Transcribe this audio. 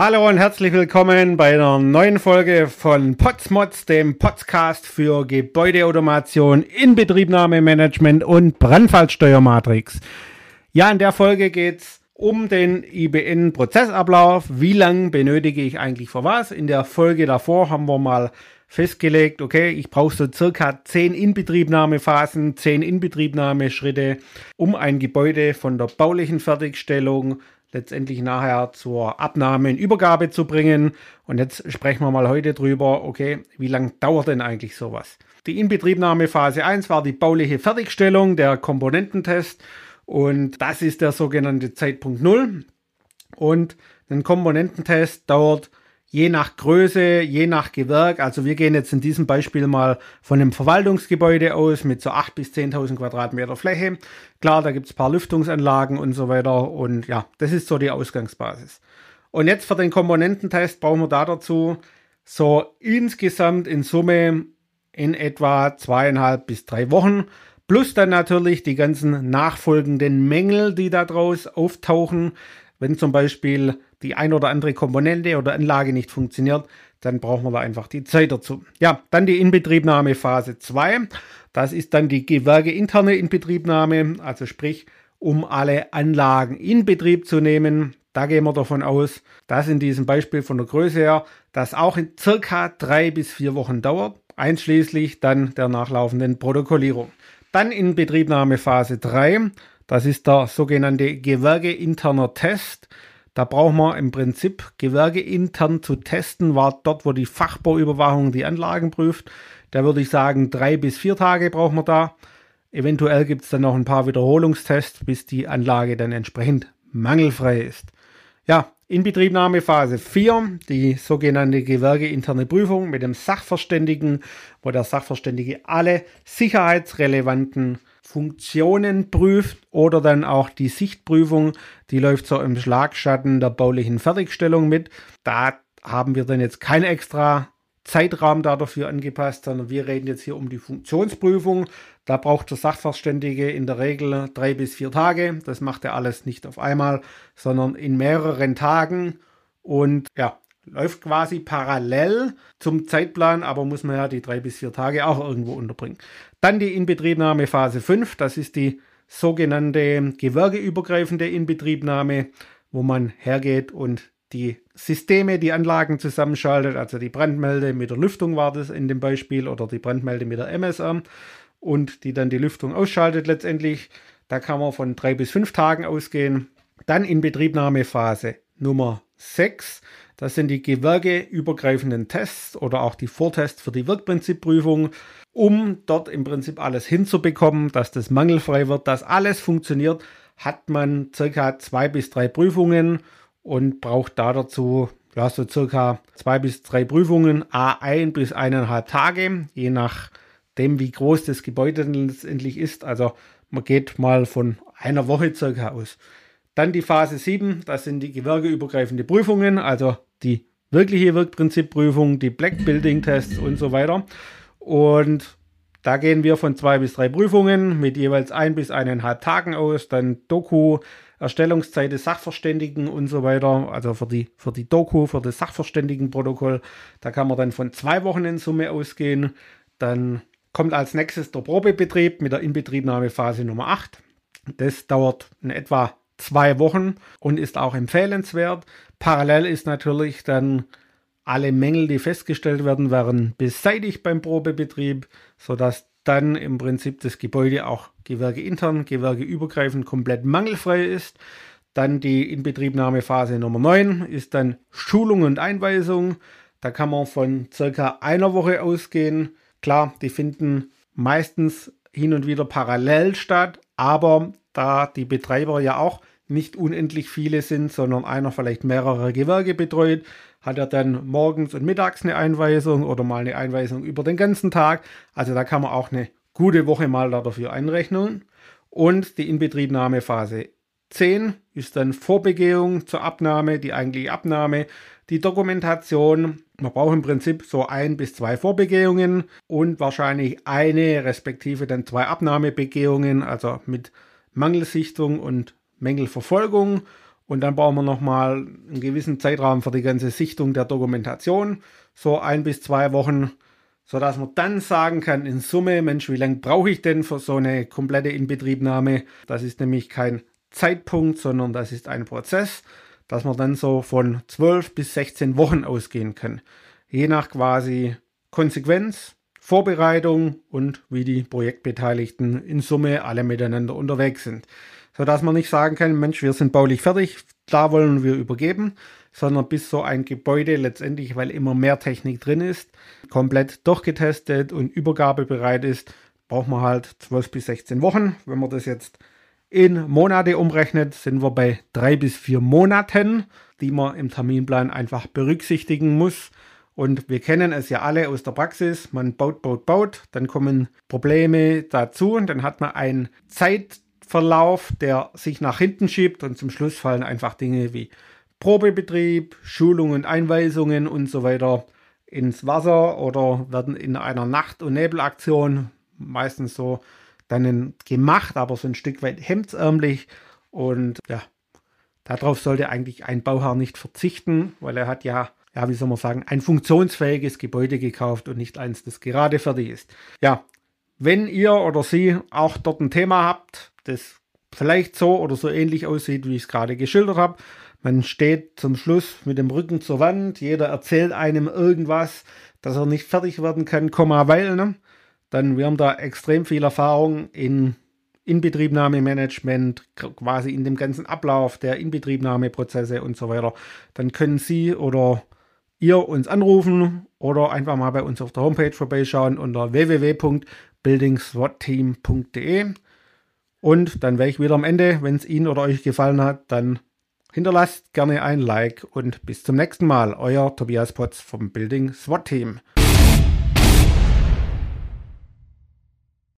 Hallo und herzlich willkommen bei einer neuen Folge von Potsmods, dem Podcast für Gebäudeautomation, Inbetriebnahmemanagement und Brandfallsteuermatrix. Ja, in der Folge geht es um den IBN-Prozessablauf. Wie lange benötige ich eigentlich für was? In der Folge davor haben wir mal festgelegt, okay, ich brauche so circa 10 Inbetriebnahmephasen, 10 Inbetriebnahmeschritte, um ein Gebäude von der baulichen Fertigstellung letztendlich nachher zur Abnahme und Übergabe zu bringen. Und jetzt sprechen wir mal heute drüber, okay, wie lange dauert denn eigentlich sowas? Die Inbetriebnahme Phase 1 war die bauliche Fertigstellung, der Komponententest und das ist der sogenannte Zeitpunkt 0. Und ein Komponententest dauert je nach Größe, je nach Gewerk. Also wir gehen jetzt in diesem Beispiel mal von einem Verwaltungsgebäude aus mit so 8.000 bis 10.000 Quadratmeter Fläche. Klar, da gibt es ein paar Lüftungsanlagen und so weiter. Und ja, das ist so die Ausgangsbasis. Und jetzt für den Komponententest brauchen wir da dazu so insgesamt in Summe in etwa zweieinhalb bis drei Wochen. Plus dann natürlich die ganzen nachfolgenden Mängel, die daraus auftauchen. Wenn zum Beispiel die ein oder andere Komponente oder Anlage nicht funktioniert, dann brauchen wir da einfach die Zeit dazu. Ja, dann die Inbetriebnahme Phase 2. Das ist dann die gewerkeinterne Inbetriebnahme, also sprich, um alle Anlagen in Betrieb zu nehmen. Da gehen wir davon aus, dass in diesem Beispiel von der Größe her das auch in circa drei bis vier Wochen dauert, einschließlich dann der nachlaufenden Protokollierung. Dann Inbetriebnahme Phase 3. Das ist der sogenannte gewerkeinterner Test. Da braucht man im Prinzip gewerkeintern zu testen, war dort, wo die Fachbauüberwachung die Anlagen prüft. Da würde ich sagen, drei bis vier Tage braucht man da. Eventuell gibt es dann noch ein paar Wiederholungstests, bis die Anlage dann entsprechend mangelfrei ist. Ja, Inbetriebnahme Phase 4, die sogenannte gewerkeinterne Prüfung mit dem Sachverständigen, wo der Sachverständige alle sicherheitsrelevanten Funktionen prüft oder dann auch die Sichtprüfung, die läuft so im Schlagschatten der baulichen Fertigstellung mit. Da haben wir dann jetzt keinen extra Zeitrahmen da dafür angepasst, sondern wir reden jetzt hier um die Funktionsprüfung. Da braucht der Sachverständige in der Regel drei bis vier Tage. Das macht er alles nicht auf einmal, sondern in mehreren Tagen. Und ja, läuft quasi parallel zum Zeitplan, aber muss man ja die drei bis vier Tage auch irgendwo unterbringen. Dann die Inbetriebnahme Phase 5, das ist die sogenannte gewerkeübergreifende Inbetriebnahme, wo man hergeht und die Systeme, die Anlagen zusammenschaltet, also die Brandmelde mit der Lüftung war das in dem Beispiel oder die Brandmelde mit der MSR und die dann die Lüftung ausschaltet letztendlich. Da kann man von drei bis fünf Tagen ausgehen. Dann Inbetriebnahmephase Nummer 6. Das sind die gewerkeübergreifenden Tests oder auch die Vortests für die Wirkprinzipprüfung, um dort im Prinzip alles hinzubekommen, dass das mangelfrei wird, dass alles funktioniert, hat man circa zwei bis drei Prüfungen und braucht da dazu ja, so circa zwei bis drei Prüfungen, a ein bis eineinhalb Tage, je nachdem, wie groß das Gebäude letztendlich ist. Also man geht mal von einer Woche circa aus. Dann die Phase 7, das sind die gewerkeübergreifende Prüfungen, also die wirkliche Wirkprinzipprüfung, die Black Building Tests und so weiter. Und da gehen wir von zwei bis drei Prüfungen mit jeweils ein bis eineinhalb Tagen aus, dann Doku, Erstellungszeit des Sachverständigen und so weiter, also für die, für die Doku, für das Sachverständigenprotokoll, da kann man dann von zwei Wochen in Summe ausgehen. Dann kommt als nächstes der Probebetrieb mit der Inbetriebnahmephase Nummer 8. Das dauert in etwa zwei Wochen und ist auch empfehlenswert. Parallel ist natürlich dann alle Mängel, die festgestellt werden, werden beseitigt beim Probebetrieb, sodass dann im Prinzip das Gebäude auch gewerkeintern, gewerkeübergreifend komplett mangelfrei ist. Dann die Inbetriebnahmephase Nummer 9 ist dann Schulung und Einweisung. Da kann man von circa einer Woche ausgehen. Klar, die finden meistens hin und wieder parallel statt, aber da die Betreiber ja auch nicht unendlich viele sind, sondern einer vielleicht mehrere Gewerke betreut, hat er dann morgens und mittags eine Einweisung oder mal eine Einweisung über den ganzen Tag. Also da kann man auch eine gute Woche mal dafür einrechnen. Und die Inbetriebnahmephase 10 ist dann Vorbegehung zur Abnahme, die eigentliche Abnahme, die Dokumentation. Man braucht im Prinzip so ein bis zwei Vorbegehungen und wahrscheinlich eine respektive dann zwei Abnahmebegehungen, also mit Mangelsichtung und Mängelverfolgung Und dann brauchen wir nochmal einen gewissen Zeitraum für die ganze Sichtung der Dokumentation, so ein bis zwei Wochen, sodass man dann sagen kann, in Summe, Mensch, wie lange brauche ich denn für so eine komplette Inbetriebnahme? Das ist nämlich kein Zeitpunkt, sondern das ist ein Prozess, dass man dann so von 12 bis 16 Wochen ausgehen kann. Je nach quasi Konsequenz, Vorbereitung und wie die Projektbeteiligten in Summe alle miteinander unterwegs sind sodass man nicht sagen kann, Mensch, wir sind baulich fertig, da wollen wir übergeben, sondern bis so ein Gebäude letztendlich, weil immer mehr Technik drin ist, komplett durchgetestet und übergabebereit ist, braucht man halt 12 bis 16 Wochen. Wenn man das jetzt in Monate umrechnet, sind wir bei drei bis vier Monaten, die man im Terminplan einfach berücksichtigen muss. Und wir kennen es ja alle aus der Praxis. Man baut, baut, baut, dann kommen Probleme dazu und dann hat man ein Zeit Verlauf, der sich nach hinten schiebt und zum Schluss fallen einfach Dinge wie Probebetrieb, Schulungen, Einweisungen und so weiter ins Wasser oder werden in einer Nacht- und Nebelaktion meistens so dann gemacht, aber so ein Stück weit hemdsärmlich und ja, darauf sollte eigentlich ein Bauherr nicht verzichten, weil er hat ja, ja, wie soll man sagen, ein funktionsfähiges Gebäude gekauft und nicht eins, das gerade fertig ist. Ja, wenn ihr oder Sie auch dort ein Thema habt, das vielleicht so oder so ähnlich aussieht, wie ich es gerade geschildert habe. Man steht zum Schluss mit dem Rücken zur Wand, jeder erzählt einem irgendwas, dass er nicht fertig werden kann, Komma, weil, ne? Dann, wir haben da extrem viel Erfahrung in Inbetriebnahmemanagement, quasi in dem ganzen Ablauf der Inbetriebnahmeprozesse und so weiter. Dann können Sie oder ihr uns anrufen oder einfach mal bei uns auf der Homepage vorbeischauen unter www.buildingswatteam.de. Und dann wäre ich wieder am Ende. Wenn es Ihnen oder euch gefallen hat, dann hinterlasst gerne ein Like und bis zum nächsten Mal. Euer Tobias Potz vom Building SWAT Team.